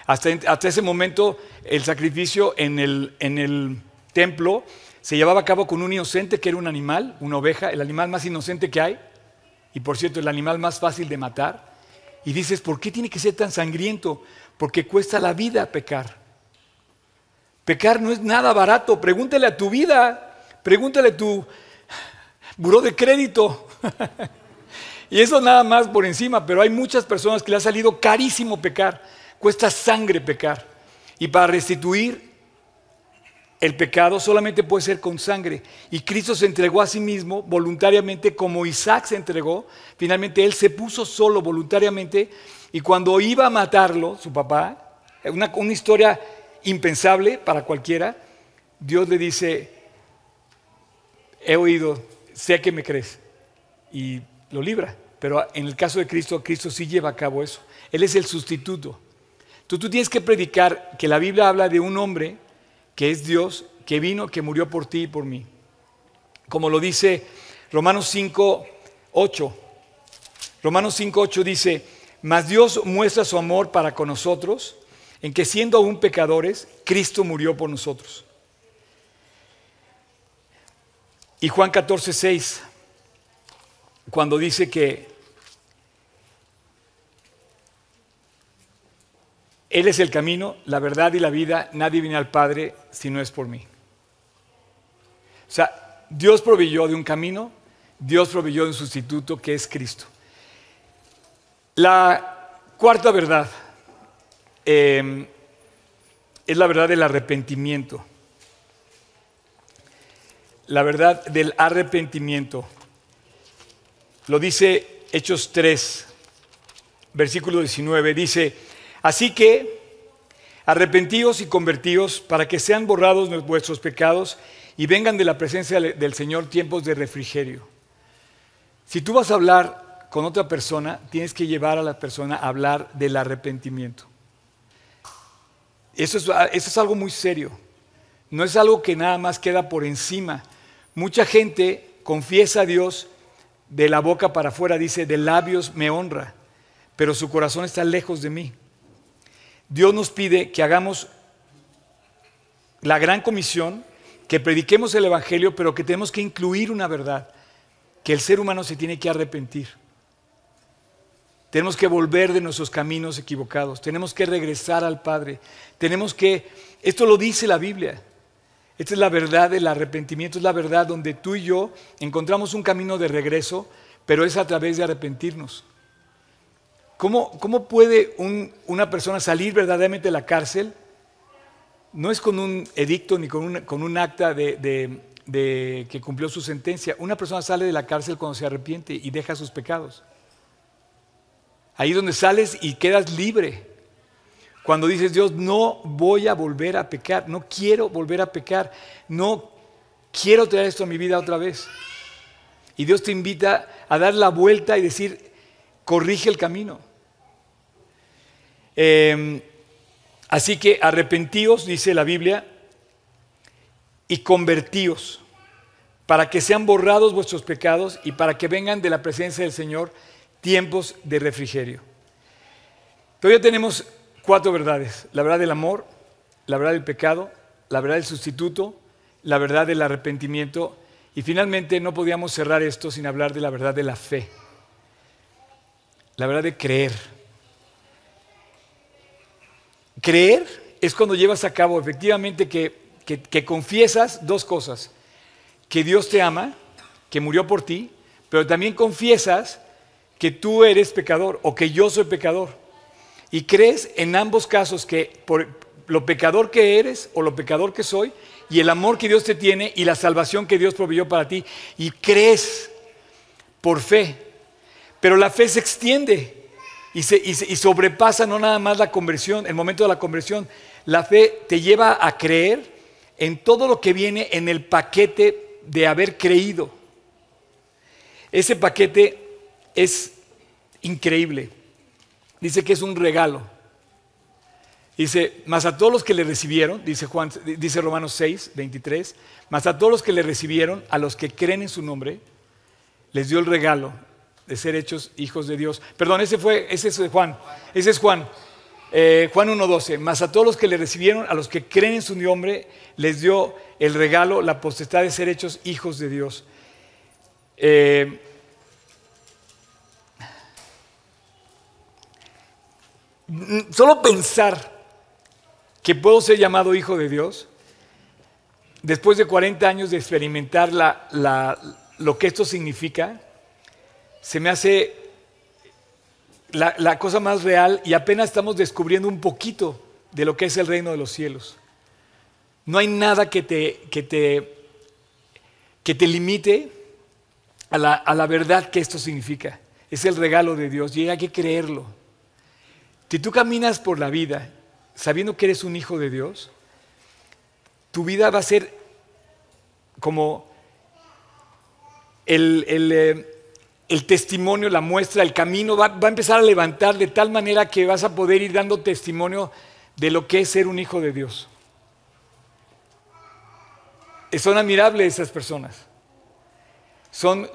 Hasta, ese momento el sacrificio en el, en el templo se llevaba a cabo con un inocente que era un animal, una oveja, el animal más inocente que hay, y por cierto, el animal más fácil de matar. Y dices, ¿por qué tiene que ser tan sangriento? Porque cuesta la vida pecar. Pecar no es nada barato. Pregúntale a tu vida, pregúntale a tu buró de crédito. y eso nada más por encima, pero hay muchas personas que le ha salido carísimo pecar. Cuesta sangre pecar. Y para restituir el pecado solamente puede ser con sangre. Y Cristo se entregó a sí mismo voluntariamente como Isaac se entregó. Finalmente Él se puso solo voluntariamente. Y cuando iba a matarlo, su papá, una, una historia impensable para cualquiera, Dios le dice, he oído, sé que me crees. Y lo libra. Pero en el caso de Cristo, Cristo sí lleva a cabo eso. Él es el sustituto. Tú, tienes que predicar que la Biblia habla de un hombre que es Dios, que vino, que murió por ti y por mí. Como lo dice Romanos 5, 8. Romanos 5, 8 dice, mas Dios muestra su amor para con nosotros en que siendo aún pecadores, Cristo murió por nosotros. Y Juan 14, 6, cuando dice que Él es el camino, la verdad y la vida. Nadie viene al Padre si no es por mí. O sea, Dios proveyó de un camino, Dios proveyó de un sustituto que es Cristo. La cuarta verdad em, es la verdad del arrepentimiento. La verdad del arrepentimiento. Lo dice Hechos 3, versículo 19. Dice, Así que arrepentíos y convertíos para que sean borrados vuestros pecados y vengan de la presencia del Señor tiempos de refrigerio. Si tú vas a hablar con otra persona, tienes que llevar a la persona a hablar del arrepentimiento. Eso es, eso es algo muy serio. No es algo que nada más queda por encima. Mucha gente confiesa a Dios de la boca para afuera, dice, de labios me honra, pero su corazón está lejos de mí. Dios nos pide que hagamos la gran comisión, que prediquemos el Evangelio, pero que tenemos que incluir una verdad, que el ser humano se tiene que arrepentir. Tenemos que volver de nuestros caminos equivocados, tenemos que regresar al Padre, tenemos que, esto lo dice la Biblia, esta es la verdad del arrepentimiento, es la verdad donde tú y yo encontramos un camino de regreso, pero es a través de arrepentirnos. ¿Cómo, cómo puede una persona salir verdaderamente de la cárcel? No es con un edicto ni con un, acta de que cumplió su sentencia. Una persona sale de la cárcel cuando se arrepiente y deja sus pecados. Ahí es donde sales y quedas libre. Cuando dices, Dios, no voy a volver a pecar, no quiero volver a pecar, no quiero traer esto a mi vida otra vez. Y Dios te invita a dar la vuelta y decir, corrige el camino. Em, así que arrepentíos, dice la Biblia, y convertíos, para que sean borrados vuestros pecados y para que vengan de la presencia del Señor tiempos de refrigerio. Todavía tenemos cuatro verdades. La verdad del amor, la verdad del pecado, la verdad del sustituto, la verdad del arrepentimiento y finalmente no podíamos cerrar esto sin hablar de la verdad de la fe, la verdad de creer. Creer es cuando llevas a cabo efectivamente que, que, confiesas dos cosas, que Dios te ama, que murió por ti, pero también confiesas que tú eres pecador o que yo soy pecador. Y crees en ambos casos que por lo pecador que eres o lo pecador que soy, y el amor que Dios te tiene y la salvación que Dios proveyó para ti. Y crees por fe. Pero la fe se extiende y, sobrepasa no nada más la conversión, el momento de la conversión. La fe te lleva a creer en todo lo que viene en el paquete de haber creído. Ese paquete es increíble. Dice que es un regalo. Dice, más a todos los que le recibieron, dice, Juan, dice Romanos 6, 23, más a todos los que le recibieron, a los que creen en su nombre, les dio el regalo de ser hechos hijos de Dios. Perdón, ese fue, ese es Juan, ese es Juan. Eh, Juan 1.12, más a todos los que le recibieron, a los que creen en su nombre, les dio el regalo, la potestad de ser hechos hijos de Dios. Eh, solo pensar que puedo ser llamado hijo de Dios, después de 40 años de experimentar lo que esto significa, se me hace la, cosa más real y apenas estamos descubriendo un poquito de lo que es el reino de los cielos. No hay nada que te, que te, que te limite a la, a la verdad que esto significa. Es el regalo de Dios y hay que creerlo. Si tú caminas por la vida sabiendo que eres un hijo de Dios, tu vida va a ser como el, eh, testimonio, la muestra, el camino, va, a empezar a levantar de tal manera que vas a poder ir dando testimonio de lo que es ser un hijo de Dios. Son admirables esas personas. Son,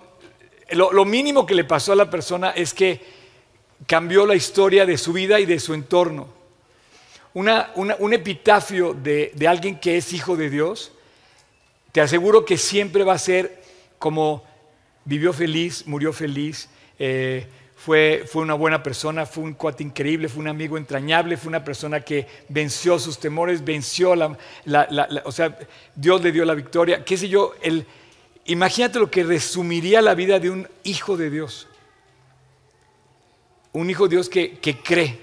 lo mínimo que le pasó a la persona es que cambió la historia de su vida y de su entorno un epitafio de, alguien que es hijo de Dios, te aseguro que siempre va a ser como vivió feliz, murió feliz, eh, fue, fue, una buena persona, fue un cuate increíble, fue un amigo entrañable, fue una persona que venció sus temores, venció la, o sea, Dios le dio la victoria, qué sé yo, el, imagínate lo que resumiría la vida de un hijo de Dios, un hijo de Dios que, que cree,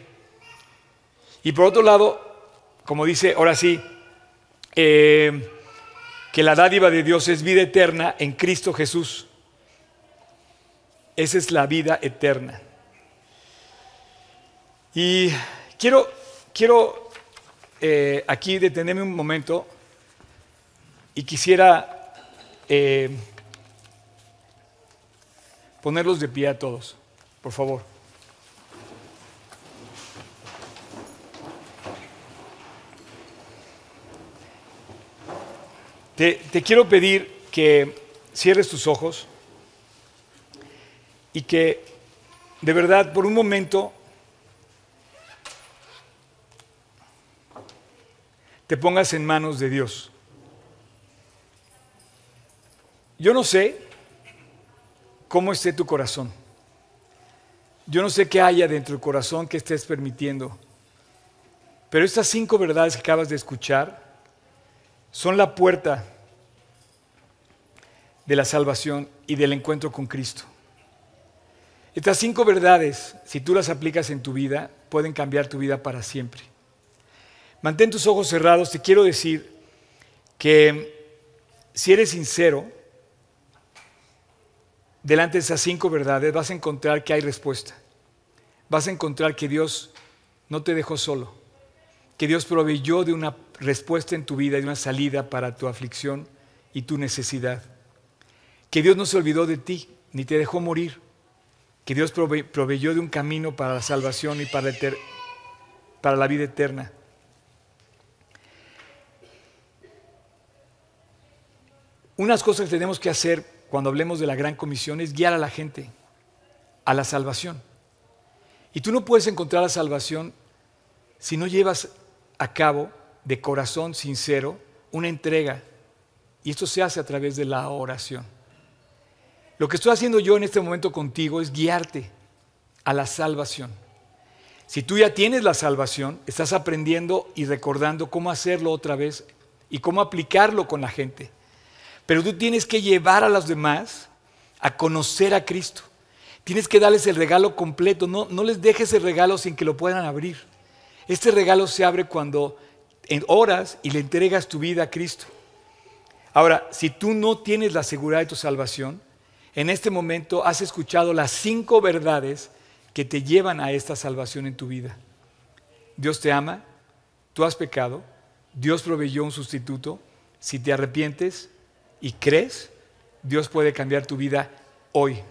y por otro lado, como dice ahora sí, eh, que la dádiva de Dios es vida eterna en Cristo Jesús. Esa es la vida eterna. Y quiero, quiero eh, aquí detenerme un momento y quisiera eh, ponerlos de pie a todos, por favor. Te, quiero pedir que cierres tus ojos y que de verdad por un momento te pongas en manos de Dios. Yo no sé cómo esté tu corazón. Yo no sé qué haya dentro del corazón que estés permitiendo. Pero estas cinco verdades que acabas de escuchar son la puerta de la salvación y del encuentro con Cristo. Estas cinco verdades, si tú las aplicas en tu vida, pueden cambiar tu vida para siempre. Mantén tus ojos cerrados. Te quiero decir que si eres sincero, delante de esas cinco verdades vas a encontrar que hay respuesta. Vas a encontrar que Dios no te dejó solo, que Dios proveyó de una respuesta en tu vida y de una salida para tu aflicción y tu necesidad. Que Dios no se olvidó de ti, ni te dejó morir. Que Dios proveyó de un camino para la salvación y para, para la vida eterna. Unas cosas que tenemos que hacer cuando hablemos de la gran comisión es guiar a la gente a la salvación. Y tú no puedes encontrar la salvación si no llevas a cabo de corazón sincero una entrega. Y esto se hace a través de la oración. Lo que estoy haciendo yo en este momento contigo es guiarte a la salvación. Si tú ya tienes la salvación, estás aprendiendo y recordando cómo hacerlo otra vez y cómo aplicarlo con la gente. Pero tú tienes que llevar a los demás a conocer a Cristo. Tienes que darles el regalo completo. No, no les dejes el regalo sin que lo puedan abrir. Este regalo se abre cuando en oras y le entregas tu vida a Cristo. Ahora, si tú no tienes la seguridad de tu salvación, en este momento has escuchado las cinco verdades que te llevan a esta salvación en tu vida. Dios te ama, tú has pecado, Dios proveyó un sustituto. Si te arrepientes, y crees, Dios puede cambiar tu vida hoy.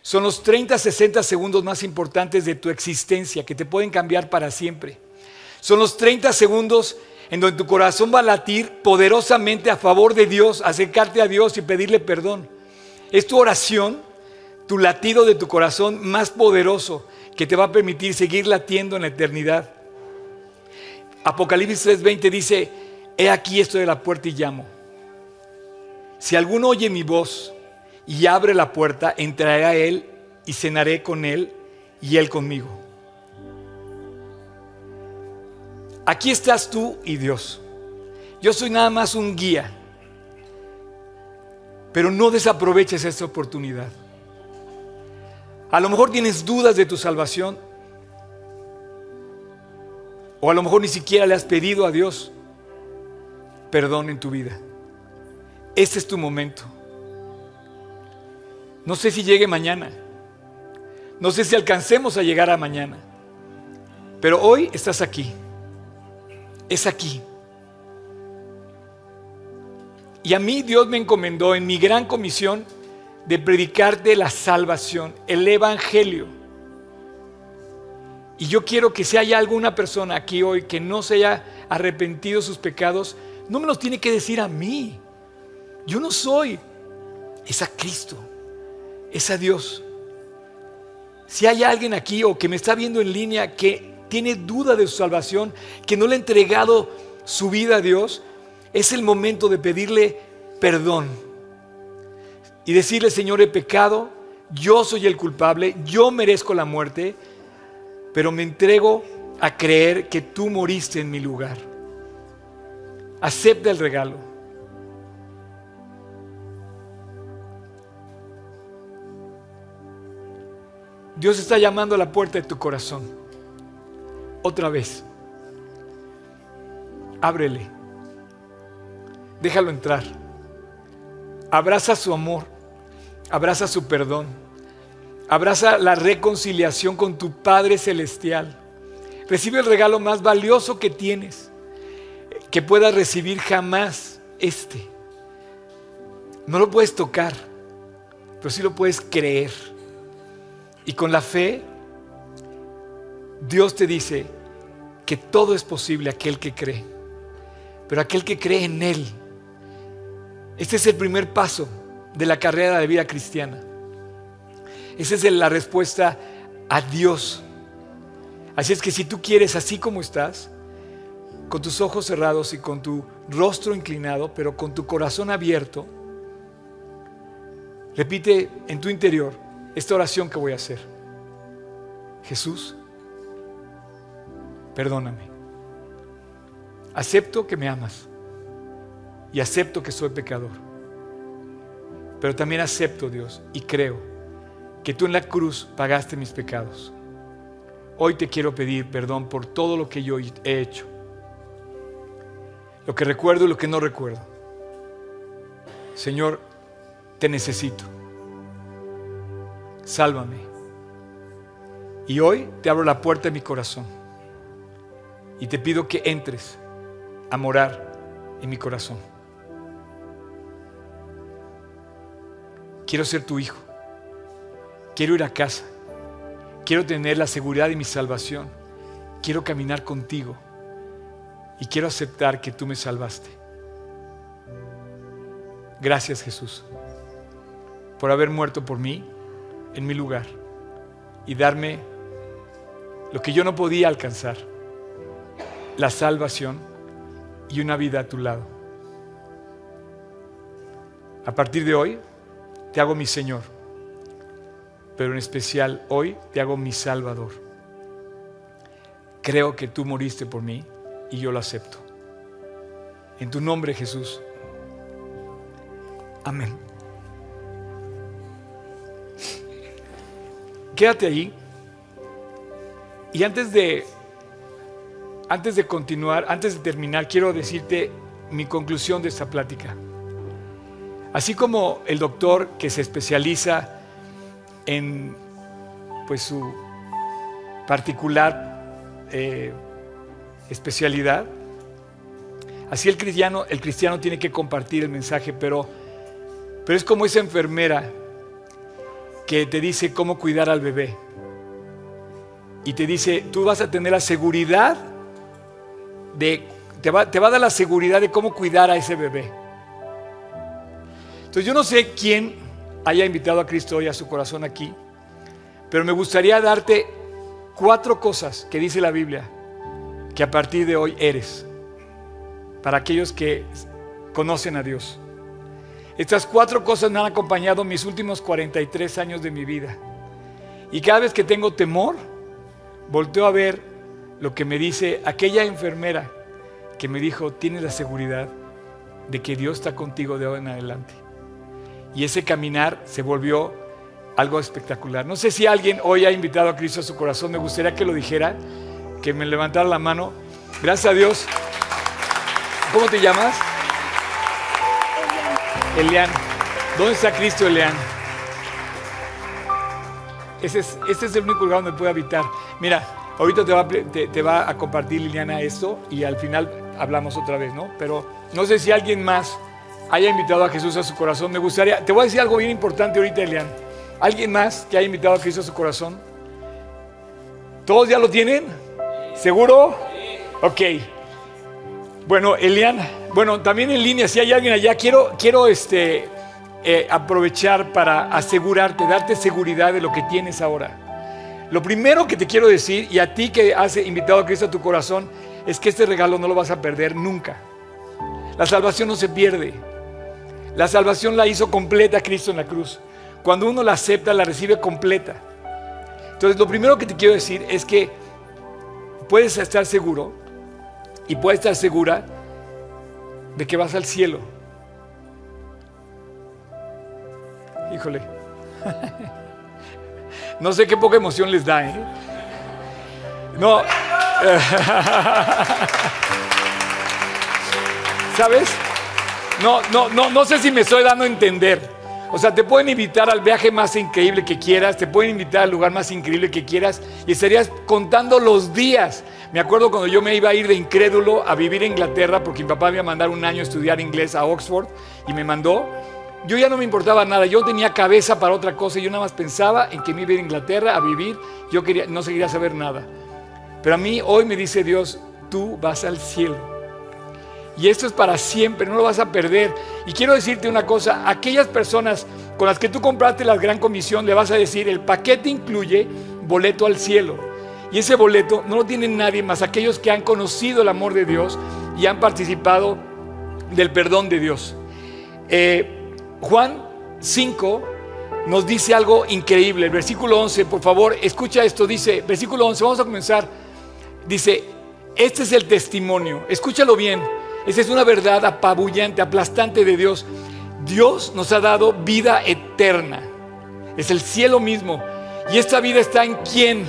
Son los 30, 60 segundos más importantes de tu existencia que te pueden cambiar para siempre. Son los 30 segundos en donde tu corazón va a latir poderosamente a favor de Dios, acercarte a Dios y pedirle perdón. Es tu oración, tu latido de tu corazón más poderoso que te va a permitir seguir latiendo en la eternidad. Apocalipsis 3:20 dice, he aquí estoy de la puerta y llamo. Si alguno oye mi voz y abre la puerta, entraré a él y cenaré con él y él conmigo. Aquí estás tú y Dios. Yo soy nada más un guía. Pero no desaproveches esta oportunidad. A lo mejor tienes dudas de tu salvación. O a lo mejor ni siquiera le has pedido a Dios perdón en tu vida. Este es tu momento. No sé si llegue mañana. No sé si alcancemos a llegar a mañana. Pero hoy estás aquí. Es aquí. Y a mí Dios me encomendó en mi gran comisión de predicarte la salvación, el Evangelio. Y yo quiero que si hay alguna persona aquí hoy que no se haya arrepentido sus pecados, no me los tiene que decir a mí. Yo no soy, es a Cristo, es a Dios. Si hay alguien aquí o que me está viendo en línea que tiene duda de su salvación, que no le ha entregado su vida a Dios, es el momento de pedirle perdón y decirle, Señor, he pecado, yo soy el culpable, yo merezco la muerte, pero me entrego a creer que tú moriste en mi lugar. Acepta el regalo. Dios está llamando a la puerta de tu corazón. Otra vez. Ábrele. Déjalo entrar. Abraza su amor. Abraza su perdón. Abraza la reconciliación con tu Padre Celestial. Recibe el regalo más valioso que tienes, que puedas recibir jamás este. No lo puedes tocar, pero sí lo puedes creer. Y con la fe, Dios te dice que todo es posible aquel que cree, pero aquel que cree en Él. Este es el primer paso de la carrera de vida cristiana. Esa es la respuesta a Dios. Así es que si tú quieres, así como estás, con tus ojos cerrados y con tu rostro inclinado, pero con tu corazón abierto, repite en tu interior, esta oración que voy a hacer. Jesús, perdóname. Acepto que me amas y acepto que soy pecador. Pero también acepto, Dios, y creo que tú en la cruz pagaste mis pecados. Hoy te quiero pedir perdón por todo lo que yo he hecho. Lo que recuerdo y lo que no recuerdo. Señor, te necesito. Sálvame. Y hoy te abro la puerta de mi corazón. Y te pido que entres a morar en mi corazón. Quiero ser tu hijo. Quiero ir a casa. Quiero tener la seguridad de mi salvación. Quiero caminar contigo. Y quiero aceptar que tú me salvaste. Gracias Jesús por haber muerto por mí en mi lugar y darme lo que yo no podía alcanzar, la salvación y una vida a tu lado. A partir de hoy te hago mi Señor, pero en especial hoy te hago mi Salvador. Creo que tú moriste por mí y yo lo acepto. En tu nombre Jesús. Amén. Quédate ahí. Y antes de antes de continuar, antes de terminar, quiero decirte mi conclusión de esta plática. Así como el doctor que se especializa en pues su particular eh, especialidad, así el cristiano, el cristiano tiene que compartir el mensaje, pero, pero es como esa enfermera que te dice cómo cuidar al bebé. Y te dice, tú vas a tener la seguridad de, te va, te va a dar la seguridad de cómo cuidar a ese bebé. Entonces yo no sé quién haya invitado a Cristo hoy a su corazón aquí, pero me gustaría darte cuatro cosas que dice la Biblia que a partir de hoy eres, para aquellos que conocen a Dios. Estas cuatro cosas me han acompañado mis últimos 43 años de mi vida. Y cada vez que tengo temor, volteo a ver lo que me dice aquella enfermera que me dijo, tienes la seguridad de que Dios está contigo de hoy en adelante. Y ese caminar se volvió algo espectacular. No sé si alguien hoy ha invitado a Cristo a su corazón, me gustaría que lo dijera, que me levantara la mano. Gracias a Dios. ¿Cómo te llamas? Elian. ¿Dónde está Cristo, Elian? Ese es, este es el único lugar donde puede habitar. Mira, ahorita te va, te va a compartir Liliana esto y al final hablamos otra vez, ¿no? Pero no sé si alguien más haya invitado a Jesús a su corazón. Me gustaría, te voy a decir algo bien importante ahorita, Elian. ¿Alguien más que haya invitado a Cristo a su corazón? ¿Todos ya lo tienen? ¿Seguro? Ok. Bueno, Elian, bueno, también en línea, si hay alguien allá, quiero, quiero este, eh, aprovechar para asegurarte, darte seguridad de lo que tienes ahora. Lo primero que te quiero decir, y a ti que has invitado a Cristo a tu corazón, es que este regalo no lo vas a perder nunca. La salvación no se pierde. La salvación la hizo completa Cristo en la cruz. Cuando uno la acepta, la recibe completa. Entonces, lo primero que te quiero decir es que puedes estar seguro y puedes estar segura de que vas al cielo. Híjole. No sé qué poca emoción les da, ¿eh? No. ¿Sabes? No, no, no, no sé si me estoy dando a entender. O sea, te pueden invitar al viaje más increíble que quieras, te pueden invitar al lugar más increíble que quieras y estarías contando los días me acuerdo cuando yo me iba a ir de incrédulo a vivir en Inglaterra porque mi papá me iba a mandar un año a estudiar inglés a Oxford y me mandó. Yo ya no me importaba nada, yo tenía cabeza para otra cosa, yo nada más pensaba en que me iba a ir a Inglaterra a vivir, yo quería, no quería saber nada. Pero a mí hoy me dice Dios, tú vas al cielo. Y esto es para siempre, no lo vas a perder. Y quiero decirte una cosa, aquellas personas con las que tú compraste la gran comisión, le vas a decir, el paquete incluye boleto al cielo. Y ese boleto no lo tiene nadie más aquellos que han conocido el amor de Dios y han participado del perdón de Dios. Eh, Juan 5 nos dice algo increíble. El versículo 11, por favor, escucha esto. Dice, versículo 11, vamos a comenzar. Dice, este es el testimonio. Escúchalo bien. Esa es una verdad apabullante, aplastante de Dios. Dios nos ha dado vida eterna. es el cielo mismo. Y esta vida está en quién?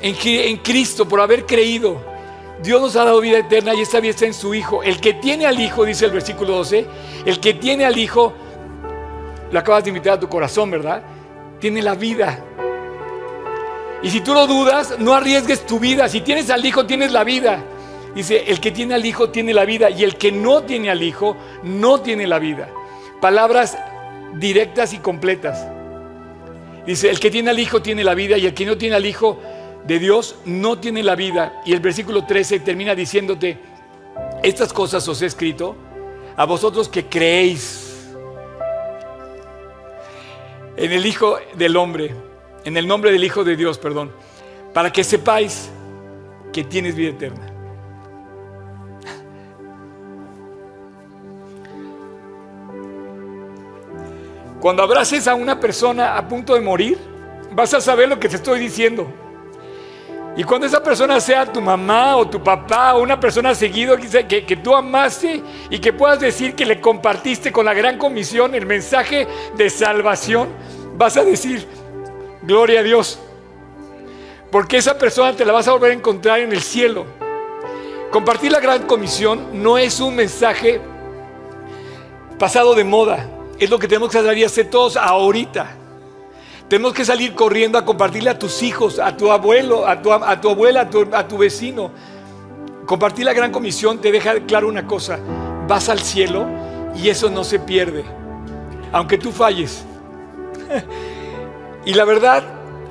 En, Cristo, por haber creído. Dios nos ha dado vida eterna y esta vida está en su Hijo. El que tiene al Hijo, dice el versículo 12, el que tiene al Hijo, lo acabas de invitar a tu corazón, ¿verdad? Tiene la vida. Y si tú lo dudas, no arriesgues tu vida. Si tienes al Hijo, tienes la vida. Dice, el que tiene al Hijo tiene la vida y el que no tiene al Hijo no tiene la vida. Palabras directas y completas. Dice, el que tiene al Hijo tiene la vida y el que no tiene al Hijo de Dios no tiene la vida. Y el versículo 13 termina diciéndote, estas cosas os he escrito a vosotros que creéis en el Hijo del Hombre, en el nombre del Hijo de Dios, perdón, para que sepáis que tienes vida eterna. Cuando abraces a una persona a punto de morir, vas a saber lo que te estoy diciendo. Y cuando esa persona sea tu mamá o tu papá o una persona seguido que, que tú amaste y que puedas decir que le compartiste con la gran comisión el mensaje de salvación, vas a decir, gloria a Dios. Porque esa persona te la vas a volver a encontrar en el cielo. Compartir la gran comisión no es un mensaje pasado de moda es lo que tenemos que salir a hacer todos ahorita. Tenemos que salir corriendo a compartirle a tus hijos, a tu abuelo, a tu, abuela, a tu, a tu vecino. Compartir la gran comisión te deja claro una cosa. Vas al cielo y eso no se pierde. Aunque tú falles. y la verdad,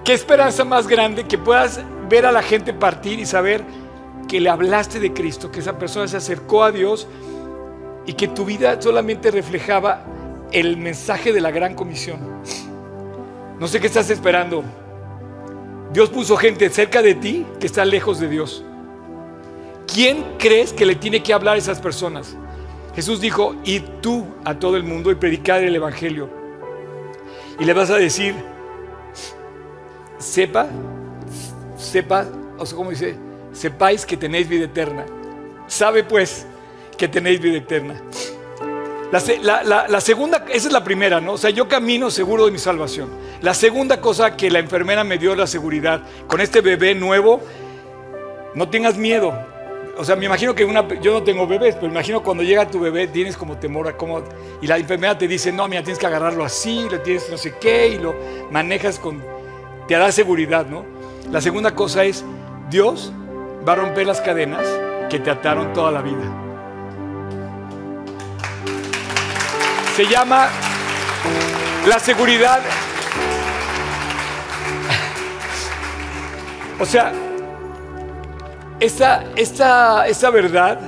qué esperanza más grande que puedas ver a la gente partir y saber que le hablaste de Cristo, que esa persona se acercó a Dios y que tu vida solamente reflejaba el mensaje de la gran comisión. No sé qué estás esperando. Dios puso gente cerca de ti que está lejos de Dios. ¿Quién crees que le tiene que hablar a esas personas? Jesús dijo, y tú a todo el mundo y predicar el Evangelio. Y le vas a decir, sepa, sepa, o sea, como dice, sepáis que tenéis vida eterna. Sabe pues que tenéis vida eterna. La, segunda, esa es la primera, ¿no? O sea, yo camino seguro de mi salvación. La segunda cosa que la enfermera me dio la seguridad, con este bebé nuevo, no tengas miedo. O sea, me imagino que una, yo no tengo bebés, pero me imagino cuando llega tu bebé tienes como temor a cómo, y la enfermera te dice, no, mira, tienes que agarrarlo así, lo tienes no sé qué, y lo manejas con, te da seguridad, ¿no? La segunda cosa es, Dios va a romper las cadenas que te ataron toda la vida. Se llama la seguridad. O sea, esta, esta, verdad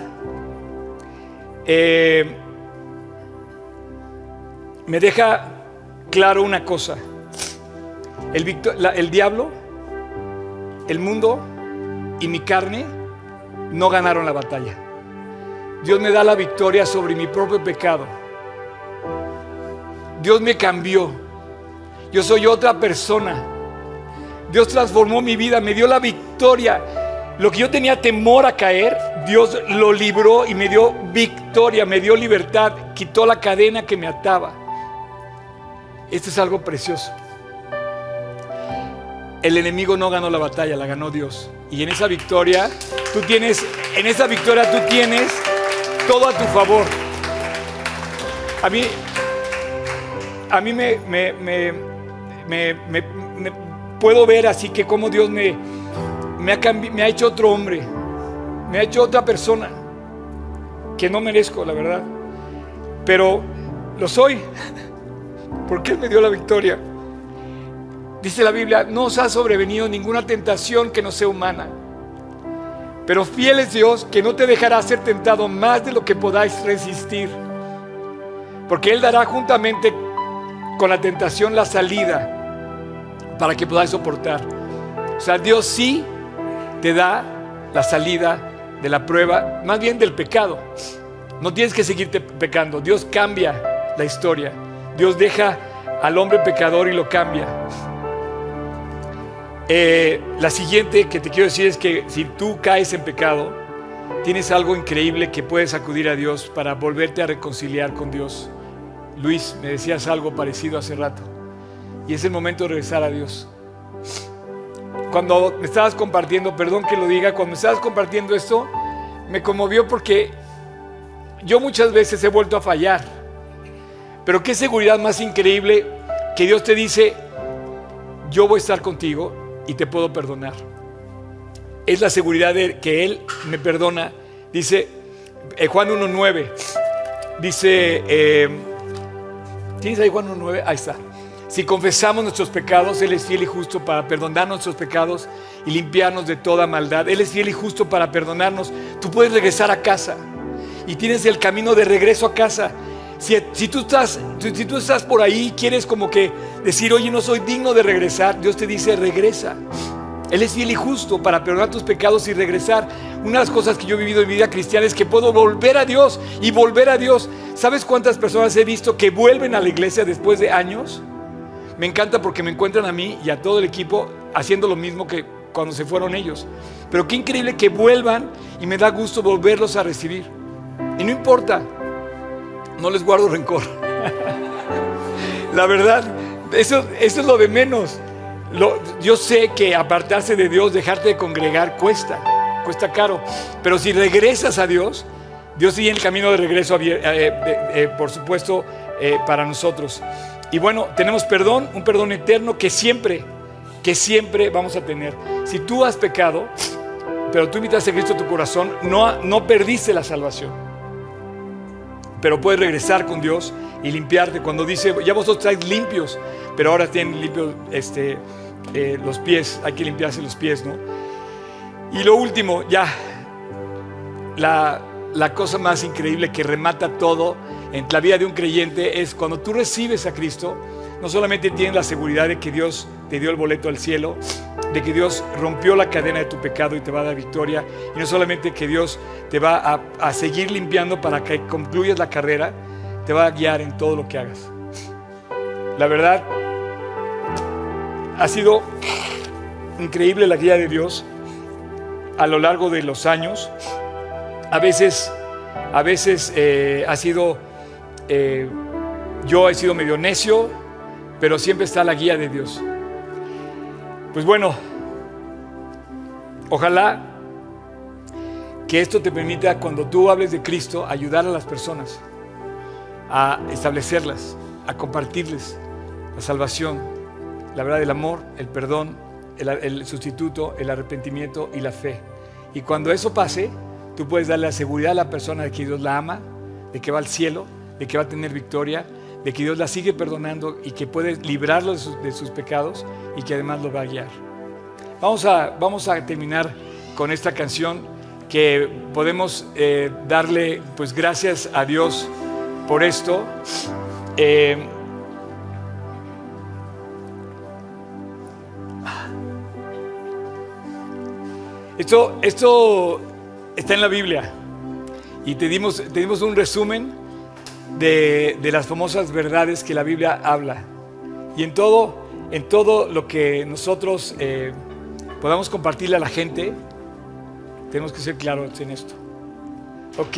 eh, me deja claro una cosa. El, el diablo, el mundo y mi carne no ganaron la batalla. Dios me da la victoria sobre mi propio pecado Dios me cambió. Yo soy otra persona. Dios transformó mi vida, me dio la victoria. Lo que yo tenía temor a caer, Dios lo libró y me dio victoria, me dio libertad, quitó la cadena que me ataba. Esto es algo precioso. El enemigo no ganó la batalla, la ganó Dios. Y en esa victoria, tú tienes, en esa victoria tú tienes todo a tu favor. A mí a mí me, puedo ver así que como Dios me, ha me ha hecho otro hombre, me ha hecho otra persona que no merezco, la verdad. Pero lo soy, porque Él me dio la victoria. Dice la Biblia, no os ha sobrevenido ninguna tentación que no sea humana. Pero fiel es Dios que no te dejará ser tentado más de lo que podáis resistir. Porque Él dará juntamente con la tentación la salida para que podáis soportar. O sea, Dios sí te da la salida de la prueba, más bien del pecado. No tienes que seguirte pecando. Dios cambia la historia. Dios deja al hombre pecador y lo cambia. Eh, la siguiente que te quiero decir es que si tú caes en pecado, tienes algo increíble que puedes acudir a Dios para volverte a reconciliar con Dios. Luis, me decías algo parecido hace rato. y es el momento de regresar a Dios. Cuando me estabas compartiendo, perdón que lo diga, cuando me estabas compartiendo esto, me conmovió porque yo muchas veces he vuelto a fallar. Pero qué seguridad más increíble que Dios te dice, yo voy a estar contigo y te puedo perdonar. Es la seguridad de que Él me perdona. Dice eh, Juan 1.9, dice, eh, ¿tienes ahí Juan 1.9? Ahí está. Si confesamos nuestros pecados, Él es fiel y justo para perdonar nuestros pecados y limpiarnos de toda maldad. Él es fiel y justo para perdonarnos. Tú puedes regresar a casa y tienes el camino de regreso a casa. Si, tú estás, si tú estás por ahí, quieres como que decir, oye, no soy digno de regresar, Dios te dice, regresa. Él es fiel y justo para perdonar tus pecados y regresar. Una de las cosas que yo he vivido en mi vida cristiana es que puedo volver a Dios y volver a Dios. ¿Sabes cuántas personas he visto que vuelven a la iglesia después de años? Me encanta porque me encuentran a mí y a todo el equipo haciendo lo mismo que cuando se fueron ellos. Pero qué increíble que vuelvan y me da gusto volverlos a recibir. Y no importa, no les guardo rencor. La verdad, eso, eso es lo de menos. Yo sé que apartarse de Dios, dejarte de congregar, cuesta, cuesta caro. Pero si regresas a Dios, Dios sigue el camino de regreso, eh, eh, eh, por supuesto, para nosotros. Y bueno, tenemos perdón, un perdón eterno que siempre, que siempre vamos a tener. Si tú has pecado, pero tú invitaste a Cristo a tu corazón, no, no perdiste la salvación pero puedes regresar con Dios y limpiarte. Cuando dice, ya vosotros estáis limpios, pero ahora tienen limpios este, eh, los pies, hay que limpiarse los pies, ¿no? Y lo último, ya, la, la cosa más increíble que remata todo en la vida de un creyente es cuando tú recibes a Cristo, no solamente tienes la seguridad de que Dios te dio el boleto al cielo, de que Dios rompió la cadena de tu pecado y te va a dar victoria. Y no solamente que Dios te va a, seguir limpiando para que concluyas la carrera, te va a guiar en todo lo que hagas. La verdad, ha sido increíble la guía de Dios a lo largo de los años. A veces, a veces eh, ha sido, eh, yo he sido medio necio, pero siempre está la guía de Dios. Pues bueno, ojalá que esto te permita, cuando tú hables de Cristo, ayudar a las personas a establecerlas, a compartirles la salvación, la verdad del amor, el perdón, el, sustituto, el arrepentimiento y la fe. Y cuando eso pase, tú puedes darle la seguridad a la persona de que Dios la ama, de que va al cielo, de que va a tener victoria de que Dios la sigue perdonando y que puede librarlo de sus, pecados y que además lo va a guiar. Vamos a, vamos a terminar con esta canción que podemos eh, darle pues gracias a Dios por esto. Eh, esto, esto está en la Biblia y te dimos, un resumen de, las famosas verdades que la Biblia habla. Y en todo, en todo lo que nosotros eh, podamos compartirle a la gente, tenemos que ser claros en esto. Ok.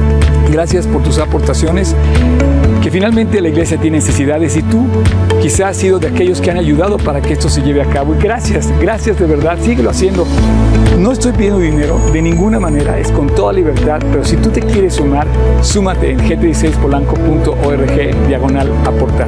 Gracias por tus aportaciones que finalmente la iglesia tiene necesidades y tú quizás has sido de aquellos que han ayudado para que esto se lleve a cabo. Y gracias, gracias de verdad, síguelo haciendo. No estoy pidiendo dinero de ninguna manera, es con toda libertad, pero si tú te quieres sumar, súmate en g16polanco.org diagonal aportar.